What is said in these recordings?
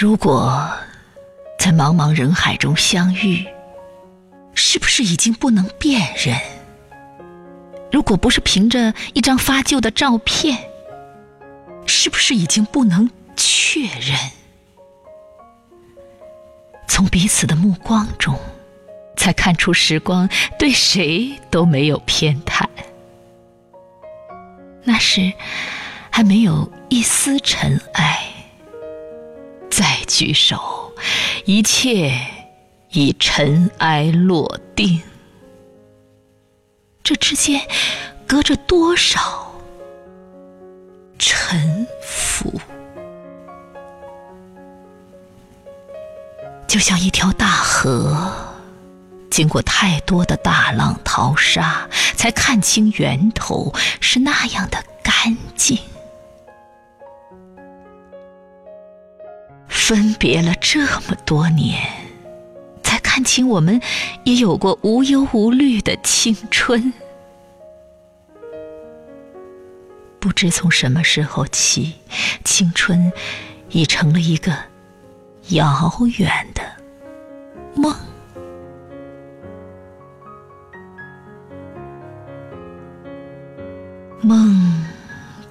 如果在茫茫人海中相遇，是不是已经不能辨认？如果不是凭着一张发旧的照片，是不是已经不能确认？从彼此的目光中，才看出时光对谁都没有偏袒。那时还没有一丝尘埃，举手，一切已尘埃落定。这之间隔着多少沉浮？就像一条大河，经过太多的大浪淘沙，才看清源头是那样的干净。分别了这么多年，才看清我们也有过无忧无虑的青春。不知从什么时候起，青春已成了一个遥远的梦。梦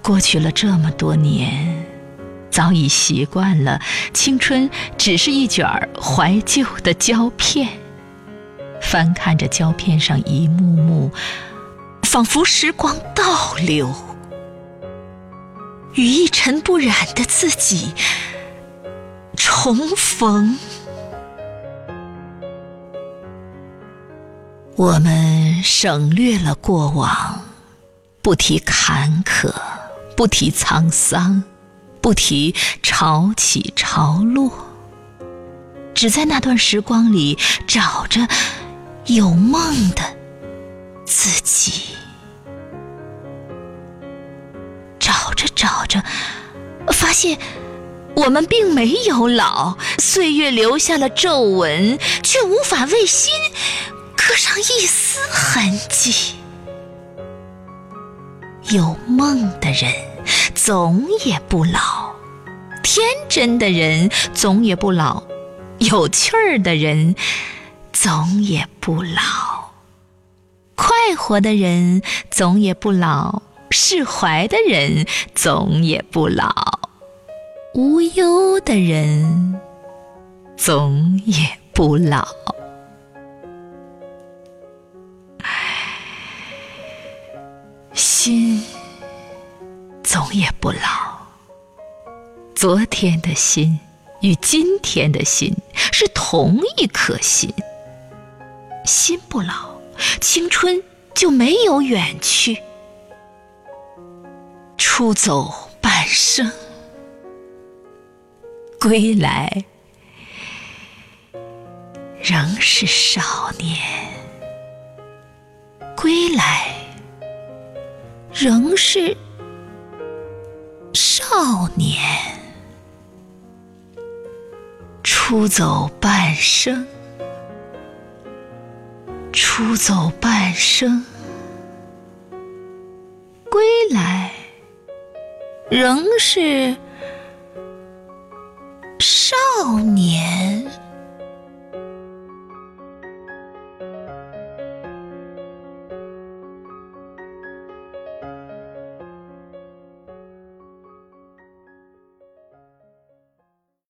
过去了这么多年，早已习惯了青春只是一卷儿怀旧的胶片，翻看着胶片上一幕幕，仿佛时光倒流，与一尘不染的自己重逢。我们省略了过往。不提坎坷，不提沧桑，不提潮起潮落，只在那段时光里找着有梦的自己。找着找着，发现我们并没有老，岁月留下了皱纹，却无法为心刻上一丝痕迹。有梦的人总也不老，天真的人总也不老，有趣儿的人总也不老，快活的人总也不老，释怀的人总也不老，无忧的人总也不老。心总也不老，昨天的心与今天的心是同一颗心。心不老，青春就没有远去。出走半生，归来仍是少年。归来。仍是少年，出走半生，出走半生，归来仍是少年。